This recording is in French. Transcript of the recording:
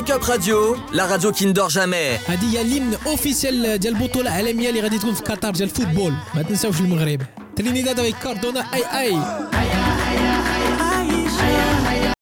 Wake Up Radio, la radio qui ne dort jamais. Hadi ya l'hymne officiel d'El Boutola, elle est miel, il y a euh, des trucs Qatar, j'ai le football. Maintenant, ça, je suis le Maghreb. Trinidad avec Cardona. Aïe aïe.